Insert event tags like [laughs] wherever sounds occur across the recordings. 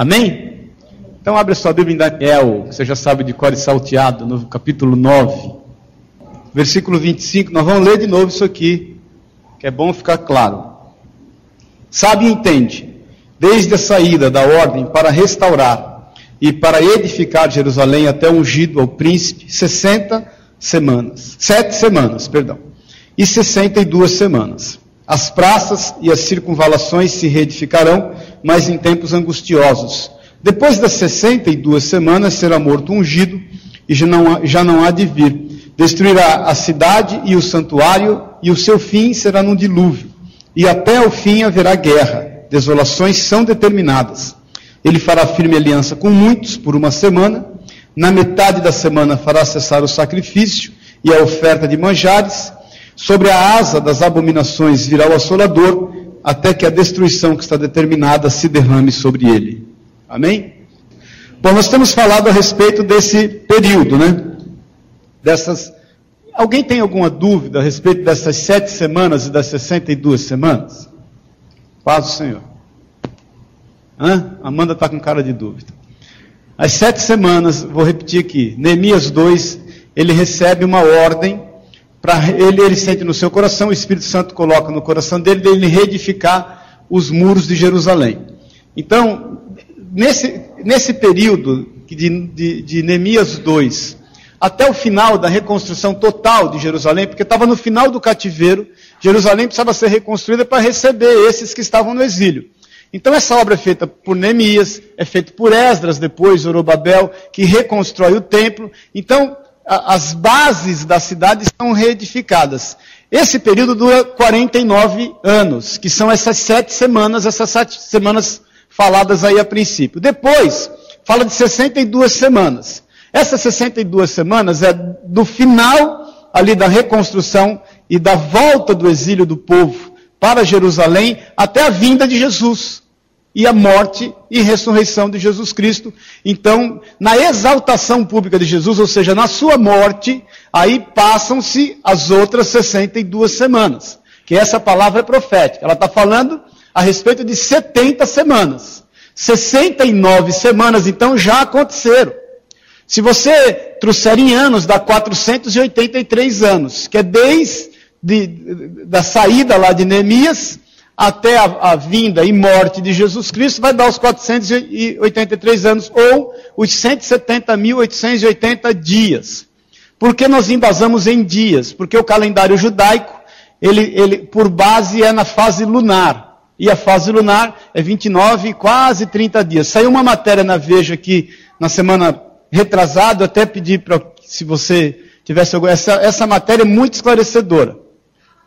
Amém? Então abre a sua Bíblia em Daniel, que você já sabe de cor e salteado, no capítulo 9. Versículo 25, nós vamos ler de novo isso aqui, que é bom ficar claro. Sabe e entende, desde a saída da ordem para restaurar e para edificar Jerusalém até ungido ao príncipe, 60 semanas, sete semanas, perdão, e 62 semanas. As praças e as circunvalações se reedificarão, mas em tempos angustiosos. Depois das 62 semanas será morto ungido, e já não, já não há de vir. Destruirá a cidade e o santuário, e o seu fim será num dilúvio. E até o fim haverá guerra. Desolações são determinadas. Ele fará firme aliança com muitos por uma semana. Na metade da semana fará cessar o sacrifício e a oferta de manjares Sobre a asa das abominações virá o assolador, até que a destruição que está determinada se derrame sobre ele. Amém? Bom, nós temos falado a respeito desse período, né? Dessas. Alguém tem alguma dúvida a respeito dessas sete semanas e das 62 semanas? Paz do Senhor. Hã? Amanda está com cara de dúvida. As sete semanas, vou repetir aqui, Neemias 2, ele recebe uma ordem para ele, ele sente no seu coração, o Espírito Santo coloca no coração dele, dele reedificar os muros de Jerusalém. Então, nesse, nesse período de, de, de Neemias 2, até o final da reconstrução total de Jerusalém, porque estava no final do cativeiro, Jerusalém precisava ser reconstruída para receber esses que estavam no exílio. Então essa obra é feita por Neemias, é feita por Esdras, depois Zorobabel, que reconstrói o templo. Então, as bases da cidade estão reedificadas. Esse período dura 49 anos, que são essas sete semanas, essas sete semanas faladas aí a princípio. Depois, fala de 62 semanas. Essas 62 semanas é do final ali da reconstrução e da volta do exílio do povo para Jerusalém até a vinda de Jesus e a morte e ressurreição de Jesus Cristo. Então, na exaltação pública de Jesus, ou seja, na sua morte, aí passam-se as outras 62 semanas. Que essa palavra é profética. Ela está falando a respeito de 70 semanas. 69 semanas, então, já aconteceram. Se você trouxer em anos, dá 483 anos, que é desde de, da saída lá de Neemias até a, a, vinda e morte de Jesus Cristo, vai dar os 483 anos, ou os 170.880 dias. Por que nós embasamos em dias? Porque o calendário judaico, ele, ele, por base, é na fase lunar. E a fase lunar é 29, quase 30 dias. Saiu uma matéria na Veja aqui, na semana retrasada, até pedi para, se você tivesse alguma, essa, essa matéria é muito esclarecedora.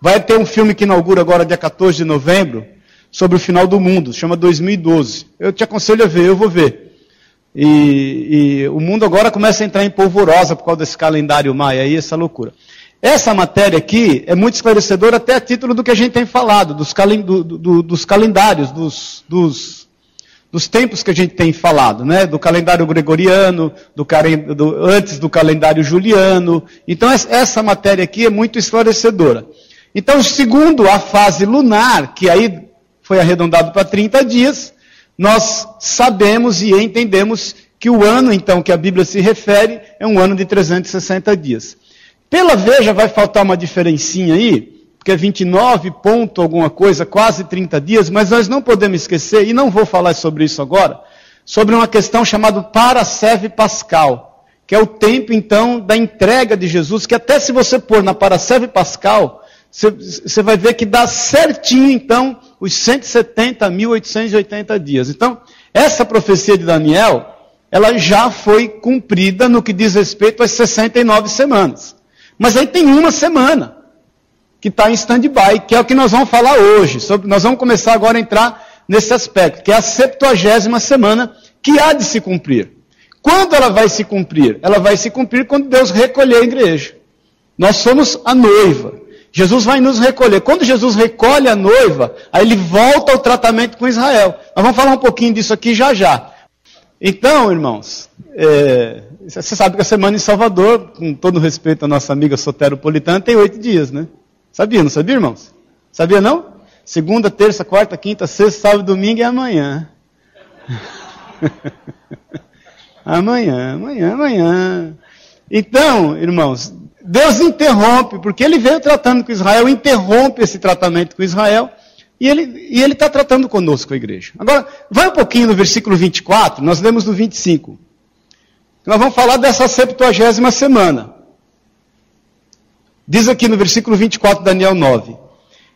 Vai ter um filme que inaugura agora, dia 14 de novembro, sobre o final do mundo, chama 2012. Eu te aconselho a ver, eu vou ver. E, e, o mundo agora começa a entrar em polvorosa por causa desse calendário maia aí, essa loucura. Essa matéria aqui é muito esclarecedora até a título do que a gente tem falado, dos, calen, do, do, dos calendários, dos, dos, dos, tempos que a gente tem falado, né? Do calendário gregoriano, do, antes do calendário juliano. Então essa matéria aqui é muito esclarecedora. Então, segundo a fase lunar, que aí foi arredondado para 30 dias, nós sabemos e entendemos que o ano, então, que a Bíblia se refere, é um ano de 360 dias. Pela Veja vai faltar uma diferencinha aí, porque é 29 ponto alguma coisa, quase 30 dias, mas nós não podemos esquecer, e não vou falar sobre isso agora, sobre uma questão chamada Paraceve Pascal, que é o tempo, então, da entrega de Jesus, que até se você pôr na Paraceve Pascal, você vai ver que dá certinho, então, os 170.880 dias. Então, essa profecia de Daniel, ela já foi cumprida no que diz respeito às 69 semanas. Mas aí tem uma semana que está em stand-by, que é o que nós vamos falar hoje. Sobre, nós vamos começar agora a entrar nesse aspecto, que é a 70 semana que há de se cumprir. Quando ela vai se cumprir? Ela vai se cumprir quando Deus recolher a igreja. Nós somos a noiva. Jesus vai nos recolher. Quando Jesus recolhe a noiva, aí ele volta ao tratamento com Israel. Nós vamos falar um pouquinho disso aqui já já. Então, irmãos, é, você sabe que a semana em Salvador, com todo respeito à nossa amiga soteropolitana, tem oito dias, né? Sabia, não sabia, irmãos? Sabia não? Segunda, terça, quarta, quinta, sexta, sábado, domingo e amanhã. [laughs] amanhã, amanhã, amanhã. Então, irmãos, Deus interrompe, porque ele veio tratando com Israel, interrompe esse tratamento com Israel, e ele está tratando conosco, a igreja. Agora, vai um pouquinho no versículo 24, nós lemos no 25. Nós vamos falar dessa septuagésima semana. Diz aqui no versículo 24, Daniel 9: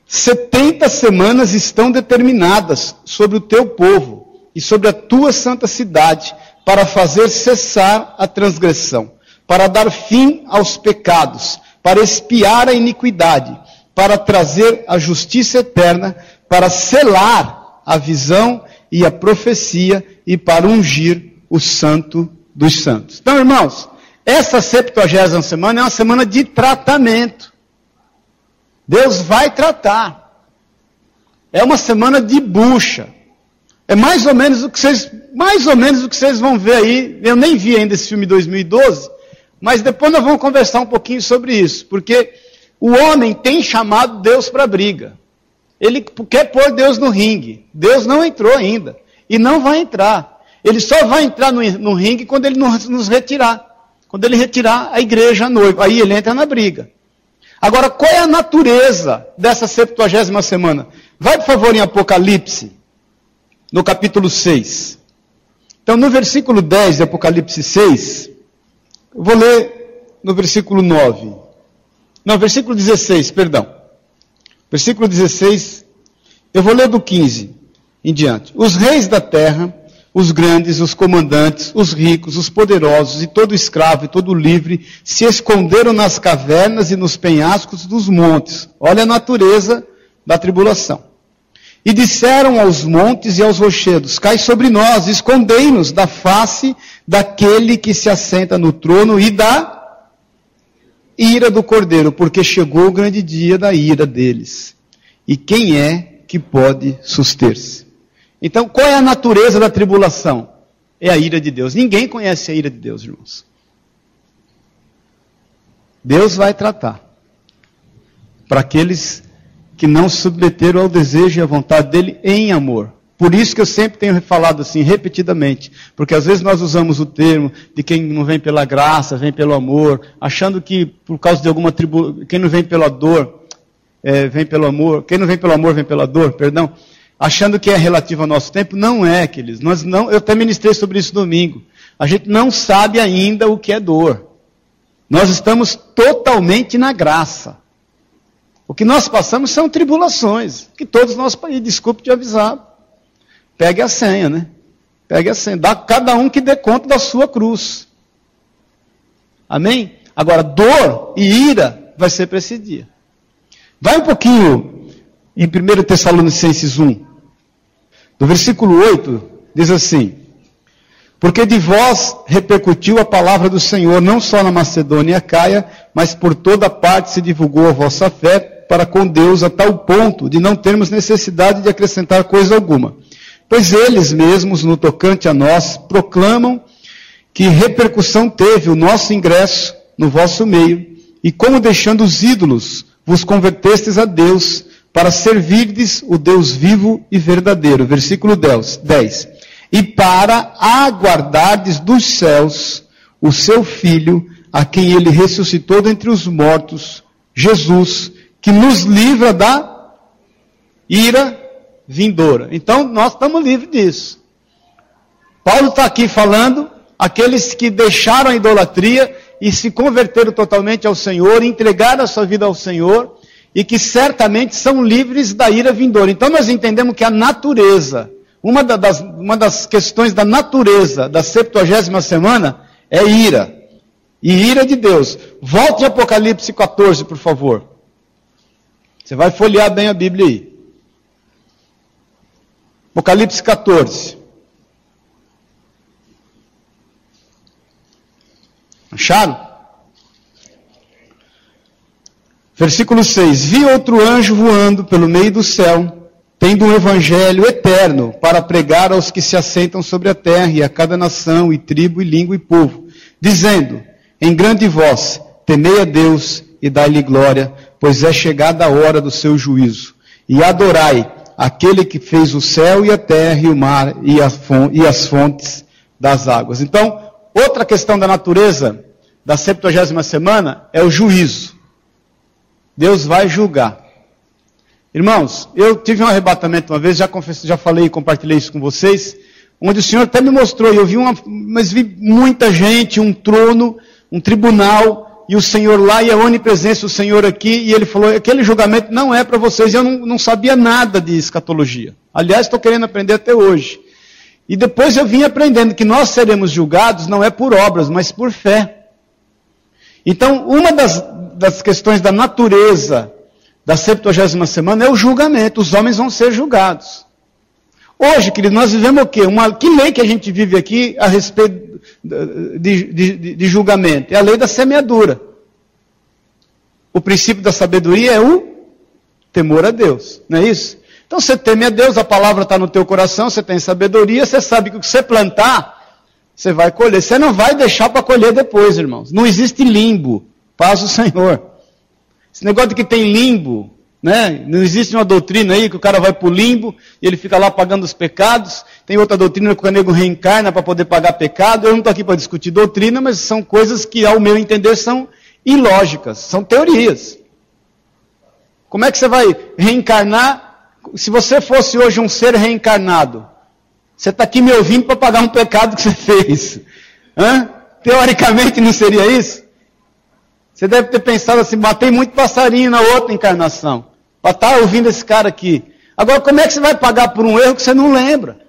70 semanas estão determinadas sobre o teu povo e sobre a tua santa cidade, para fazer cessar a transgressão, para dar fim aos pecados, para expiar a iniquidade, para trazer a justiça eterna, para selar a visão e a profecia e para ungir o santo dos santos. Então, irmãos, essa 70 semana é uma semana de tratamento. Deus vai tratar. É uma semana de bucha. É mais ou menos o que vocês, mais ou menos o que vocês vão ver aí. Eu nem vi ainda esse filme 2012, mas depois nós vamos conversar um pouquinho sobre isso, porque o homem tem chamado Deus para briga. Ele quer pôr Deus no ringue. Deus não entrou ainda e não vai entrar. Ele só vai entrar no, no ringue quando ele nos, retirar. Quando ele retirar a igreja noiva. Aí ele entra na briga. Agora, qual é a natureza dessa 70 semana? Vai, por favor, em Apocalipse, no capítulo 6. Então, no versículo 10 de Apocalipse 6, eu vou ler no versículo 9. Não, versículo 16, perdão. Versículo 16, eu vou ler do 15 em diante. Os reis da terra os grandes, os comandantes, os ricos, os poderosos e todo escravo e todo livre se esconderam nas cavernas e nos penhascos dos montes. Olha a natureza da tribulação. E disseram aos montes e aos rochedos: Cai sobre nós, escondei-nos da face daquele que se assenta no trono e da ira do cordeiro, porque chegou o grande dia da ira deles. E quem é que pode suster-se? Então, qual é a natureza da tribulação? É a ira de Deus. Ninguém conhece a ira de Deus, irmãos. Deus vai tratar. Para aqueles que não se submeteram ao desejo e à vontade dele em amor. Por isso que eu sempre tenho falado assim, repetidamente, porque às vezes nós usamos o termo de quem não vem pela graça, vem pelo amor, achando que por causa de alguma tribulação, quem não vem pela dor, é, vem pelo amor, quem não vem pelo amor vem pela dor, perdão achando que é relativo ao nosso tempo. Não é, queridos. Nós não, eu até ministrei sobre isso domingo. A gente não sabe ainda o que é dor. Nós estamos totalmente na graça. O que nós passamos são tribulações, que todos nós, e desculpe te avisar, pegue a senha, né? Pegue a senha, dá cada um que dê conta da sua cruz. Amém? Agora, dor e ira vai ser para esse dia. Vai um pouquinho em 1 Tessalonicenses 1. No versículo 8, diz assim: Porque de vós repercutiu a palavra do Senhor, não só na Macedônia e Caia, mas por toda parte se divulgou a vossa fé para com Deus a tal ponto de não termos necessidade de acrescentar coisa alguma. Pois eles mesmos, no tocante a nós, proclamam que repercussão teve o nosso ingresso no vosso meio, e como deixando os ídolos, vos convertestes a Deus, para servirdes o Deus vivo e verdadeiro. Versículo 10. 10. E para aguardardes dos céus o seu Filho, a quem ele ressuscitou dentre os mortos, Jesus, que nos livra da ira vindoura. Então nós estamos livres disso. Paulo está aqui falando, aqueles que deixaram a idolatria e se converteram totalmente ao Senhor, entregaram a sua vida ao Senhor, e que certamente são livres da ira vindoura. Então nós entendemos que a natureza, uma das, uma das questões da natureza da 70 semana é ira. E ira de Deus. Volte a Apocalipse 14, por favor. Você vai folhear bem a Bíblia aí. Apocalipse 14. Acharam? Versículo 6: Vi outro anjo voando pelo meio do céu, tendo um evangelho eterno para pregar aos que se assentam sobre a terra e a cada nação e tribo e língua e povo, dizendo em grande voz: Temei a Deus e dai-lhe glória, pois é chegada a hora do seu juízo. E adorai, aquele que fez o céu e a terra e o mar e as fontes das águas. Então, outra questão da natureza da 70 semana é o juízo. Deus vai julgar. Irmãos, eu tive um arrebatamento uma vez, já, confesso, já falei e compartilhei isso com vocês, onde o Senhor até me mostrou, e eu vi uma, mas vi muita gente, um trono, um tribunal, e o Senhor lá, e a onipresença do Senhor aqui, e ele falou, aquele julgamento não é para vocês, eu não, não sabia nada de escatologia. Aliás, estou querendo aprender até hoje. E depois eu vim aprendendo que nós seremos julgados não é por obras, mas por fé. Então, uma das, das questões da natureza da 70 semana é o julgamento. Os homens vão ser julgados. Hoje, querido, nós vivemos o quê? Uma, que lei que a gente vive aqui a respeito de, de, de, julgamento? É a lei da semeadura. O princípio da sabedoria é o temor a Deus, não é isso? Então você teme a Deus, a palavra está no teu coração, você tem sabedoria, você sabe que o que você plantar, você vai colher. Você não vai deixar para colher depois, irmãos. Não existe limbo. Paz o Senhor. Esse negócio de que tem limbo, né? Não existe uma doutrina aí que o cara vai para o limbo e ele fica lá pagando os pecados. Tem outra doutrina que o nego reencarna para poder pagar pecado. Eu não estou aqui para discutir doutrina, mas são coisas que, ao meu entender, são ilógicas, são teorias. Como é que você vai reencarnar? Se você fosse hoje um ser reencarnado, você está aqui me ouvindo para pagar um pecado que você fez. Hã? Teoricamente não seria isso? Você deve ter pensado assim, matei muito passarinho na outra encarnação. Para estar tá ouvindo esse cara aqui. Agora, como é que você vai pagar por um erro que você não lembra?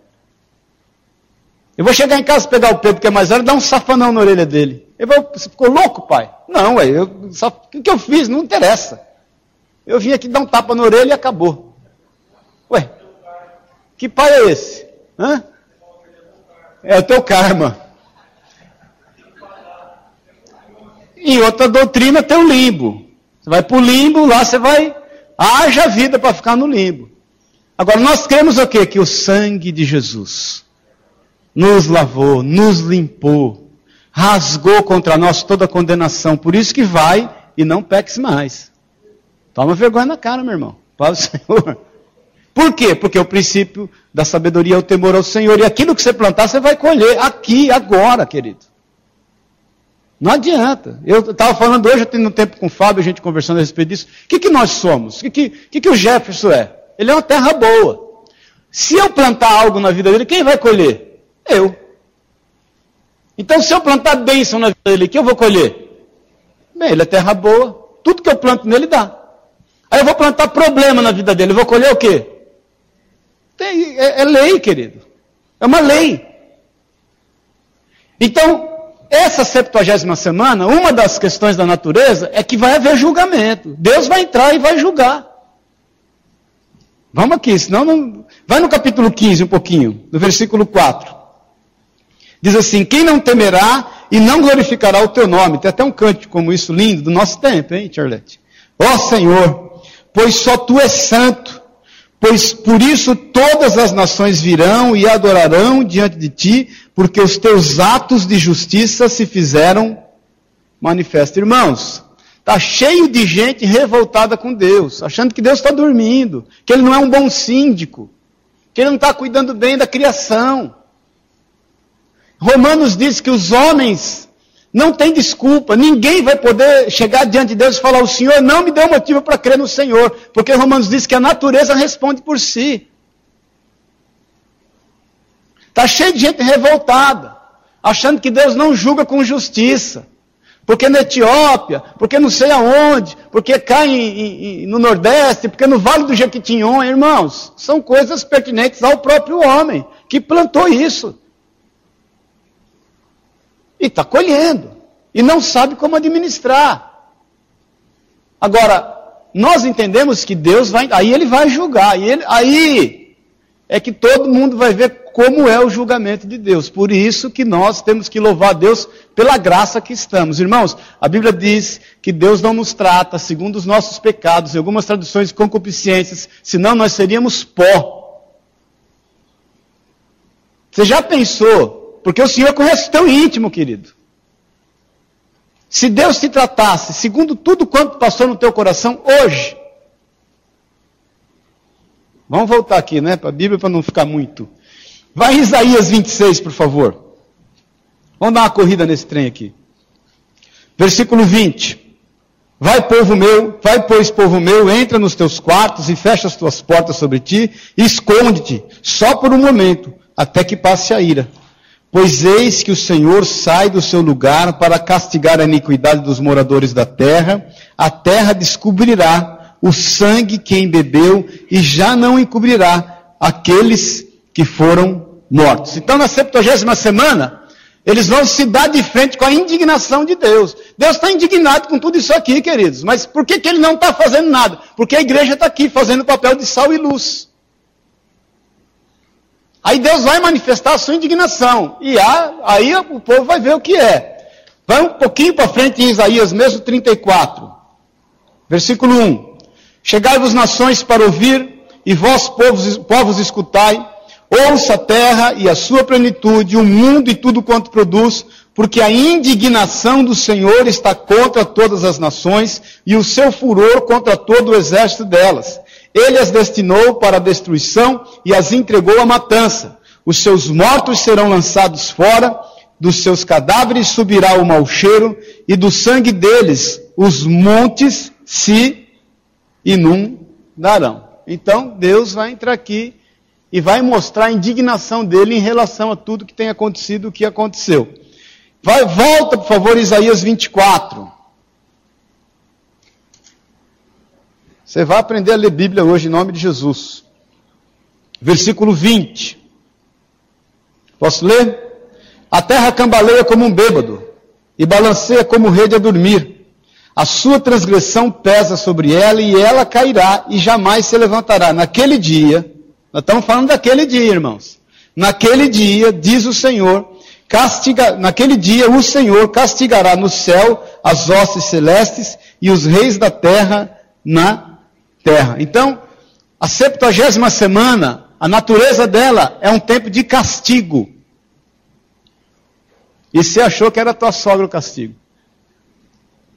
Eu vou chegar em casa pegar o Pedro, que é mais velho, dar um safanão na orelha dele. Ele você ficou louco, pai? Não, ué, eu, o que eu fiz? Não interessa. Eu vim aqui dar um tapa na orelha e acabou. Ué, que pai é esse? Hã? É o teu karma. Em outra doutrina tem o limbo. Você vai para o limbo, lá você vai. Haja vida para ficar no limbo. Agora, nós cremos o quê? Que o sangue de Jesus nos lavou, nos limpou, rasgou contra nós toda a condenação. Por isso que vai e não peques mais. Toma vergonha na cara, meu irmão. Para o [laughs] Senhor. Por quê? Porque o princípio da sabedoria é o temor ao Senhor. E aquilo que você plantar, você vai colher aqui, agora, querido. Não adianta. Eu estava falando hoje, eu tenho um tempo com o Fábio, a gente conversando a respeito disso. O que, que nós somos? O que, que, que, que o Jefferson é? Ele é uma terra boa. Se eu plantar algo na vida dele, quem vai colher? Eu. Então, se eu plantar bênção na vida dele, quem eu vou colher? Bem, ele é terra boa. Tudo que eu planto nele dá. Aí eu vou plantar problema na vida dele, eu vou colher o quê? Tem, é, é lei, querido. É uma lei. Então, essa septuagésima semana, uma das questões da natureza é que vai haver julgamento. Deus vai entrar e vai julgar. Vamos aqui, senão não. Vai no capítulo 15 um pouquinho, no versículo 4. Diz assim: Quem não temerá e não glorificará o teu nome? Tem até um cântico como isso lindo do nosso tempo, hein, Charlotte? Ó oh, Senhor, pois só tu és santo, pois por isso todas as nações virão e adorarão diante de ti, porque os teus atos de justiça se fizeram manifestos. Irmãos, está cheio de gente revoltada com Deus, achando que Deus está dormindo, que Ele não é um bom síndico, que Ele não está cuidando bem da criação. Romanos diz que os homens não têm desculpa, ninguém vai poder chegar diante de Deus e falar: O Senhor não me deu motivo para crer no Senhor, porque Romanos diz que a natureza responde por si. Está cheio de gente revoltada, achando que Deus não julga com justiça. Porque na Etiópia, porque não sei aonde, porque cai em, em, no Nordeste, porque no Vale do Jequitinhonha, irmãos, são coisas pertinentes ao próprio homem que plantou isso. E está colhendo. E não sabe como administrar. Agora, nós entendemos que Deus vai, aí ele vai julgar, e ele, aí é que todo mundo vai ver como é o julgamento de Deus. Por isso que nós temos que louvar Deus pela graça que estamos. Irmãos, a Bíblia diz que Deus não nos trata segundo os nossos pecados, em algumas traduções concupiscências, senão nós seríamos pó. Você já pensou? Porque o Senhor conhece o teu íntimo, querido. Se Deus te tratasse segundo tudo quanto passou no teu coração hoje, Vamos voltar aqui, né, para a Bíblia para não ficar muito. Vai em Isaías 26, por favor. Vamos dar uma corrida nesse trem aqui. Versículo 20. Vai, povo meu, vai, pois, povo meu, entra nos teus quartos e fecha as tuas portas sobre ti e esconde-te, só por um momento, até que passe a ira. Pois eis que o Senhor sai do seu lugar para castigar a iniquidade dos moradores da terra, a terra descobrirá o sangue que embebeu e já não encobrirá aqueles que foram mortos. Então, na 70 semana, eles vão se dar de frente com a indignação de Deus. Deus está indignado com tudo isso aqui, queridos. Mas por que, que ele não está fazendo nada? Porque a igreja está aqui fazendo o papel de sal e luz. Aí Deus vai manifestar a sua indignação. E aí o povo vai ver o que é. Vai um pouquinho para frente em Isaías, mesmo 34. Versículo 1. Chegai-vos nações para ouvir, e vós povos, povos escutai. Ouça a terra e a sua plenitude, o mundo e tudo quanto produz, porque a indignação do Senhor está contra todas as nações e o seu furor contra todo o exército delas. Ele as destinou para a destruição e as entregou à matança. Os seus mortos serão lançados fora, dos seus cadáveres subirá o mau cheiro, e do sangue deles os montes se inundarão. Então Deus vai entrar aqui e vai mostrar a indignação dele em relação a tudo que tem acontecido, o que aconteceu. Vai, volta, por favor, Isaías 24. Você vai aprender a ler Bíblia hoje em nome de Jesus. Versículo 20. Posso ler? A terra cambaleia como um bêbado e balanceia como rede a dormir. A sua transgressão pesa sobre ela e ela cairá e jamais se levantará. Naquele dia, nós estamos falando daquele dia, irmãos. Naquele dia, diz o Senhor, castiga, naquele dia o Senhor castigará no céu as hostes celestes e os reis da terra na terra. Então, a septuagésima semana, a natureza dela é um tempo de castigo. E você achou que era tua sogra o castigo.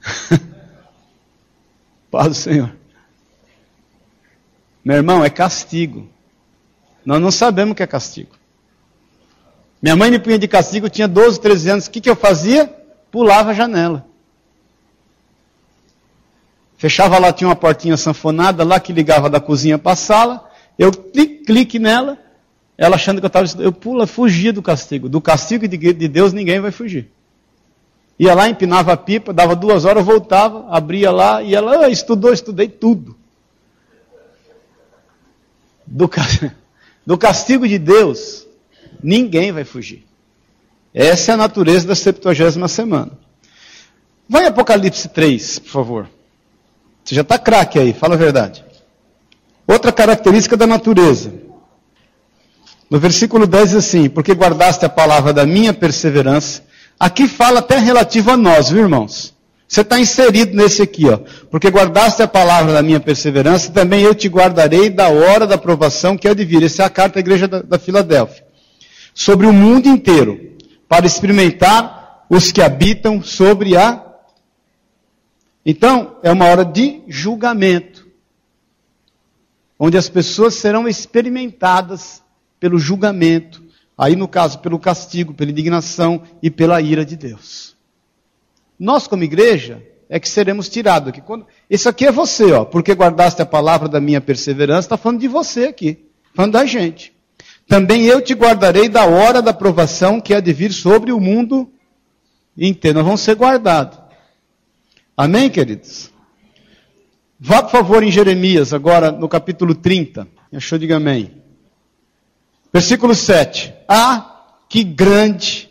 [laughs] Paz do Senhor. Meu irmão, é castigo. Nós não sabemos o que é castigo. Minha mãe me punha de castigo, tinha 12, 13 anos. O que, que eu fazia? Pulava a janela. Fechava lá, tinha uma portinha sanfonada lá que ligava da cozinha para a sala. Eu clique, clique nela, ela achando que eu estava Eu pula, fugia do castigo. Do castigo de, de Deus ninguém vai fugir. Ia lá, empinava a pipa, dava duas horas, voltava, abria lá e ela ah, estudou, estudei tudo. Do. [laughs] Do castigo de Deus, ninguém vai fugir. Essa é a natureza da 70 semana. Vai Apocalipse 3, por favor. Você já está craque aí, fala a verdade. Outra característica da natureza. No versículo 10 diz assim: Porque guardaste a palavra da minha perseverança. Aqui fala até relativo a nós, viu irmãos? Você está inserido nesse aqui, ó. Porque guardaste a palavra da minha perseverança, também eu te guardarei da hora da provação que há de vir. Essa é a carta da igreja da, da Filadélfia. Sobre o mundo inteiro, para experimentar os que habitam sobre a. Então, é uma hora de julgamento. Onde as pessoas serão experimentadas pelo julgamento. Aí, no caso, pelo castigo, pela indignação e pela ira de Deus. Nós, como igreja, é que seremos tirados aqui. Quando... Isso aqui é você, ó, porque guardaste a palavra da minha perseverança, está falando de você aqui, falando da gente. Também eu te guardarei da hora da provação que há de vir sobre o mundo inteiro. Nós vamos ser guardados. Amém, queridos? Vá, por favor, em Jeremias, agora no capítulo 30. Achou, diga amém. Versículo 7. Ah, que grande,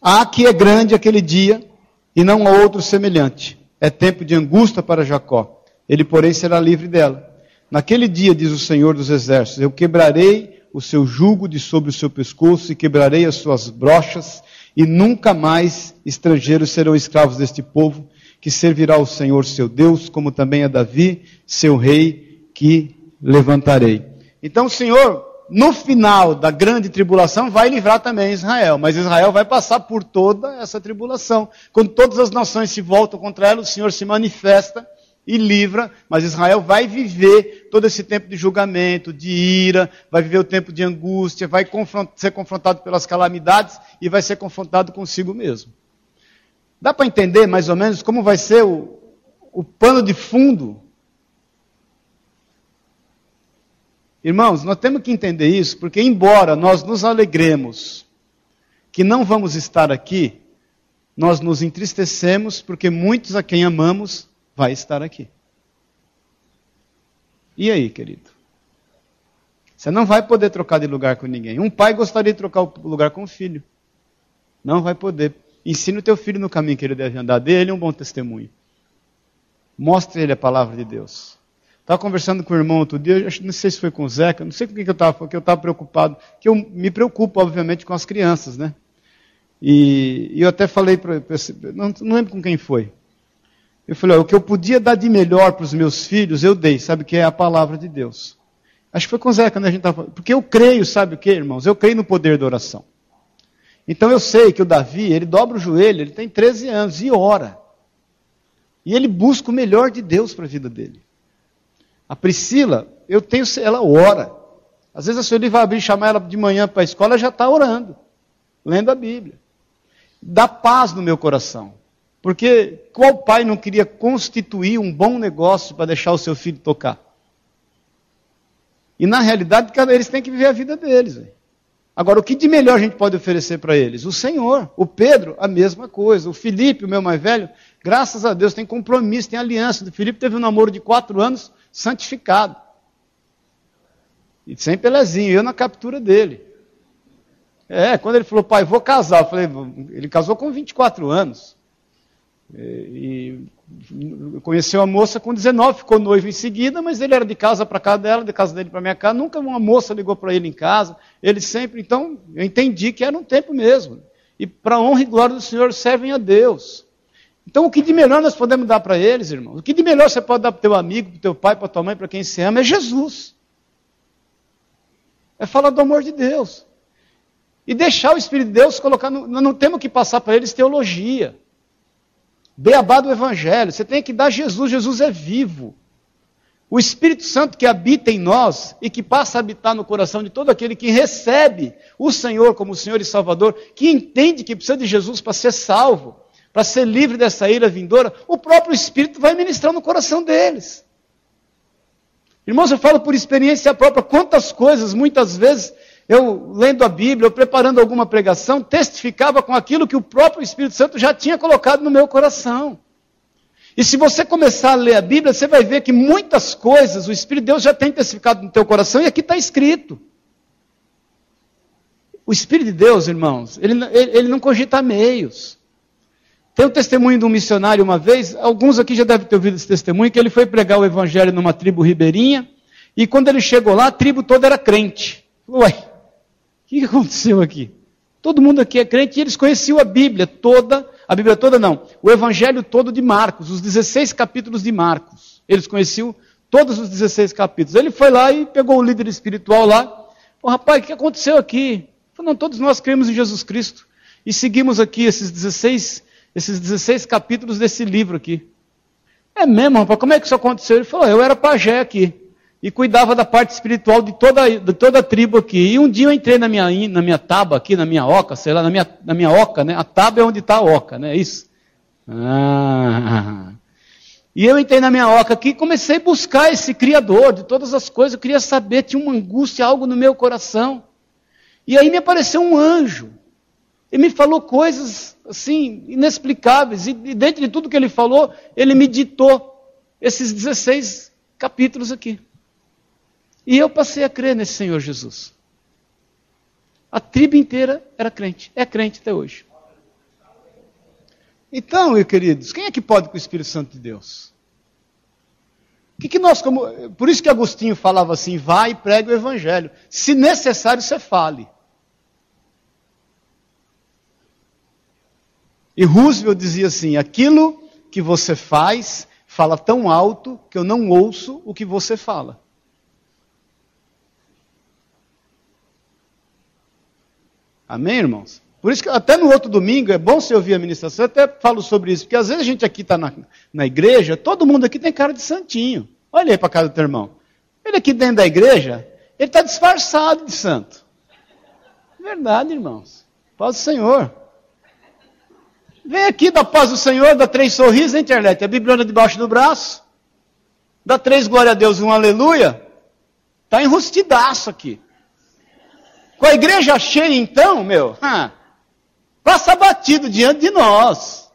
ah, que é grande aquele dia e não há outro semelhante. É tempo de angústia para Jacó. Ele, porém, será livre dela. Naquele dia, diz o Senhor dos Exércitos, eu quebrarei o seu jugo de sobre o seu pescoço e quebrarei as suas brochas, e nunca mais estrangeiros serão escravos deste povo, que servirá ao Senhor seu Deus, como também a Davi, seu rei, que levantarei. Então o Senhor no final da grande tribulação, vai livrar também Israel. Mas Israel vai passar por toda essa tribulação. Quando todas as nações se voltam contra ela, o Senhor se manifesta e livra, mas Israel vai viver todo esse tempo de julgamento, de ira, vai viver o tempo de angústia, vai ser confrontado pelas calamidades e vai ser confrontado consigo mesmo. Dá para entender mais ou menos como vai ser o, o pano de fundo? Irmãos, nós temos que entender isso, porque embora nós nos alegremos que não vamos estar aqui, nós nos entristecemos porque muitos a quem amamos vai estar aqui. E aí, querido? Você não vai poder trocar de lugar com ninguém. Um pai gostaria de trocar o lugar com o filho. Não vai poder. Ensine o teu filho no caminho que ele deve andar. Dê ele um bom testemunho. Mostre ele a palavra de Deus. Estava conversando com o irmão outro dia, não sei se foi com o Zeca, não sei com quem que eu estava, porque eu estava preocupado. Que eu me preocupo, obviamente, com as crianças, né? E, e eu até falei para. Não, não lembro com quem foi. Eu falei, ó, o que eu podia dar de melhor para os meus filhos, eu dei, sabe que é a palavra de Deus. Acho que foi com o Zeca, né? A gente tava, porque eu creio, sabe o que, irmãos? Eu creio no poder da oração. Então eu sei que o Davi, ele dobra o joelho, ele tem 13 anos e ora. E ele busca o melhor de Deus para a vida dele. A Priscila, eu tenho, ela ora. Às vezes a senhora vai abrir chamar ela de manhã para a escola, ela já está orando, lendo a Bíblia. Dá paz no meu coração. Porque qual pai não queria constituir um bom negócio para deixar o seu filho tocar? E na realidade, eles têm que viver a vida deles. Agora, o que de melhor a gente pode oferecer para eles? O Senhor. O Pedro, a mesma coisa. O Felipe, o meu mais velho, graças a Deus, tem compromisso, tem aliança. O Felipe teve um namoro de quatro anos santificado. E sem Pelezinho, eu na captura dele. É, quando ele falou, pai, vou casar, eu falei, ele casou com 24 anos. E, conheceu a moça com 19, ficou noivo em seguida, mas ele era de casa para casa dela, de casa dele para minha casa. Nunca uma moça ligou para ele em casa. Ele sempre, então, eu entendi que era um tempo mesmo. E para honra e glória do Senhor servem a Deus. Então, o que de melhor nós podemos dar para eles, irmãos? O que de melhor você pode dar para o teu amigo, para o teu pai, para tua mãe, para quem se ama, é Jesus. É falar do amor de Deus. E deixar o Espírito de Deus colocar. No, nós não temos que passar para eles teologia. Beabá do Evangelho. Você tem que dar Jesus. Jesus é vivo. O Espírito Santo que habita em nós e que passa a habitar no coração de todo aquele que recebe o Senhor como Senhor e Salvador, que entende que precisa de Jesus para ser salvo, para ser livre dessa ira vindoura, o próprio Espírito vai ministrar no coração deles. Irmãos, eu falo por experiência própria, quantas coisas muitas vezes eu lendo a Bíblia, eu preparando alguma pregação, testificava com aquilo que o próprio Espírito Santo já tinha colocado no meu coração. E se você começar a ler a Bíblia, você vai ver que muitas coisas o Espírito de Deus já tem testificado no teu coração e aqui está escrito. O Espírito de Deus, irmãos, ele, ele, ele não cogita meios. Tem um testemunho de um missionário uma vez, alguns aqui já devem ter ouvido esse testemunho, que ele foi pregar o evangelho numa tribo ribeirinha, e quando ele chegou lá, a tribo toda era crente. Ué, que aconteceu aqui? Todo mundo aqui é crente e eles conheciam a Bíblia toda, a Bíblia toda não, o Evangelho todo de Marcos, os 16 capítulos de Marcos. Eles conheciam todos os 16 capítulos. Ele foi lá e pegou o líder espiritual lá. Falou, rapaz, o que aconteceu aqui? Falou, não, todos nós cremos em Jesus Cristo e seguimos aqui esses 16, esses 16 capítulos desse livro aqui. É mesmo, rapaz, como é que isso aconteceu? Ele falou, eu era pajé aqui e cuidava da parte espiritual de toda, de toda a tribo aqui. E um dia eu entrei na minha, na minha taba aqui, na minha oca, sei lá, na minha, na minha oca, né? A taba é onde está a oca, né? Isso. Ah. E eu entrei na minha oca aqui e comecei a buscar esse Criador de todas as coisas. Eu queria saber, tinha uma angústia, algo no meu coração. E aí me apareceu um anjo. E me falou coisas, assim, inexplicáveis. E, e dentro de tudo que ele falou, ele me ditou esses 16 capítulos aqui. E eu passei a crer nesse Senhor Jesus. A tribo inteira era crente, é crente até hoje. Então, meus queridos, quem é que pode com o Espírito Santo de Deus? Que que nós, como, por isso que Agostinho falava assim: vai e pregue o Evangelho. Se necessário, você fale. E Roosevelt dizia assim: aquilo que você faz fala tão alto que eu não ouço o que você fala. Amém, irmãos? Por isso que até no outro domingo é bom você ouvir a ministração, eu até falo sobre isso, porque às vezes a gente aqui está na, na igreja, todo mundo aqui tem cara de santinho. Olha aí para casa do teu irmão. Ele aqui dentro da igreja, ele está disfarçado de santo. Verdade, irmãos. Paz do Senhor. Vem aqui, dá paz do Senhor, dá três sorrisos na internet, a Bíblia debaixo do braço, dá três glória a Deus, um aleluia. Está enrustidaço aqui. Com a igreja cheia, então, meu, passa batido diante de nós.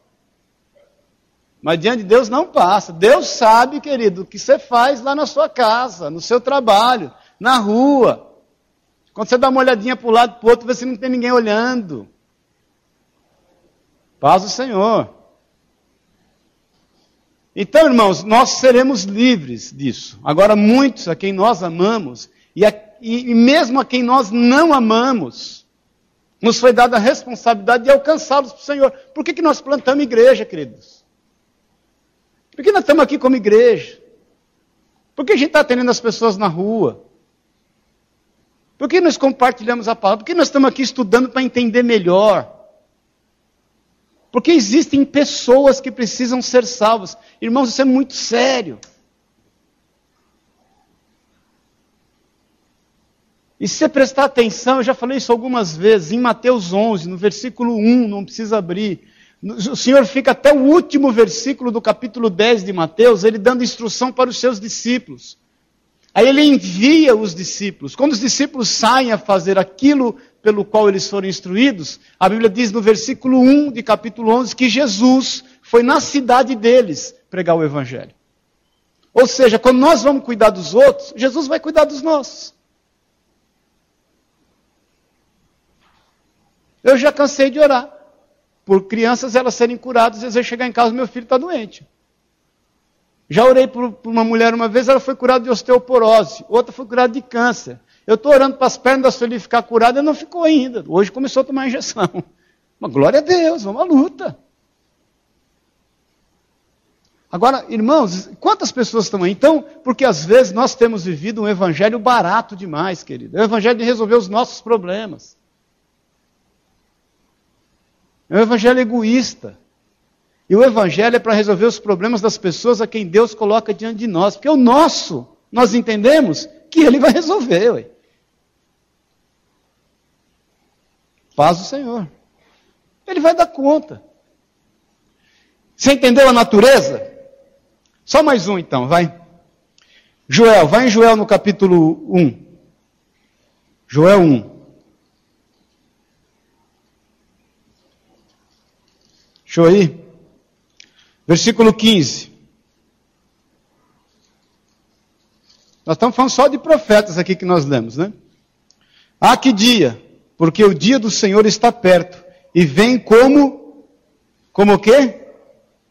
Mas diante de Deus não passa. Deus sabe, querido, o que você faz lá na sua casa, no seu trabalho, na rua. Quando você dá uma olhadinha para o lado e para o outro, vê se não tem ninguém olhando. Paz do Senhor. Então, irmãos, nós seremos livres disso. Agora, muitos a quem nós amamos, e, a, e, mesmo a quem nós não amamos, nos foi dada a responsabilidade de alcançá-los para o Senhor. Por que, que nós plantamos igreja, queridos? Por que nós estamos aqui como igreja? Por que a gente está atendendo as pessoas na rua? Por que nós compartilhamos a palavra? Por que nós estamos aqui estudando para entender melhor? Porque existem pessoas que precisam ser salvas. Irmãos, isso é muito sério. E se você prestar atenção, eu já falei isso algumas vezes, em Mateus 11, no versículo 1, não precisa abrir. O Senhor fica até o último versículo do capítulo 10 de Mateus, ele dando instrução para os seus discípulos. Aí ele envia os discípulos. Quando os discípulos saem a fazer aquilo pelo qual eles foram instruídos, a Bíblia diz no versículo 1 de capítulo 11 que Jesus foi na cidade deles pregar o Evangelho. Ou seja, quando nós vamos cuidar dos outros, Jesus vai cuidar dos nossos. Eu já cansei de orar por crianças elas serem curadas, às vezes chegar em casa meu filho está doente. Já orei por, por, uma mulher uma vez, ela foi curada de osteoporose, outra foi curada de câncer. Eu estou orando para as pernas da Sueli ficar curada, e não ficou ainda. Hoje começou a tomar injeção. [laughs] Mas glória a Deus, vamos à luta. Agora, irmãos, quantas pessoas estão aí? Então, porque às vezes nós temos vivido um evangelho barato demais, querido. É o evangelho de resolver os nossos problemas. É um evangelho egoísta. E o evangelho é para resolver os problemas das pessoas a quem Deus coloca diante de nós. Porque o nosso, nós entendemos que Ele vai resolver. Ué. Paz do Senhor. Ele vai dar conta. Você entendeu a natureza? Só mais um então, vai. Joel, vai em Joel no capítulo 1. Joel 1. Deixa eu ir. Versículo 15. Nós estamos falando só de profetas aqui que nós lemos, né? Ah, que dia! Porque o dia do Senhor está perto e vem como como o quê?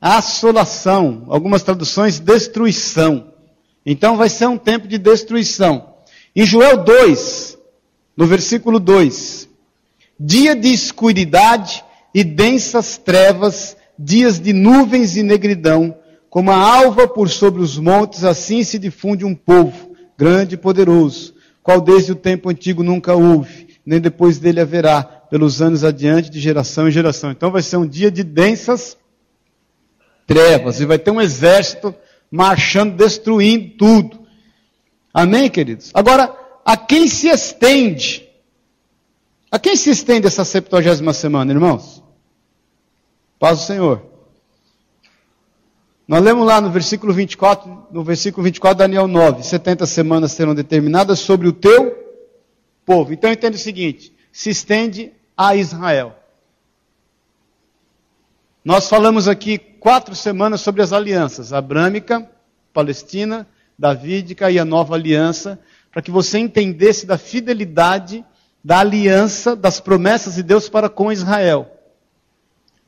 Assolação. Algumas traduções destruição. Então vai ser um tempo de destruição. Em Joel 2, no versículo 2, dia de escuridade e densas trevas, dias de nuvens e negridão, como a alva por sobre os montes, assim se difunde um povo, grande e poderoso, qual desde o tempo antigo nunca houve, nem depois dele haverá, pelos anos adiante, de geração em geração. Então vai ser um dia de densas trevas, e vai ter um exército marchando, destruindo tudo. Amém, queridos? Agora, a quem se estende a quem se estende essa 70 semana, irmãos? Paz do Senhor. Nós lemos lá no versículo 24, no versículo 24, Daniel 9, 70 semanas serão determinadas sobre o teu povo. Então entenda o seguinte: se estende a Israel. Nós falamos aqui quatro semanas sobre as alianças: abrâmica, palestina, davídica e a nova aliança, para que você entendesse da fidelidade da aliança, das promessas de Deus para com Israel.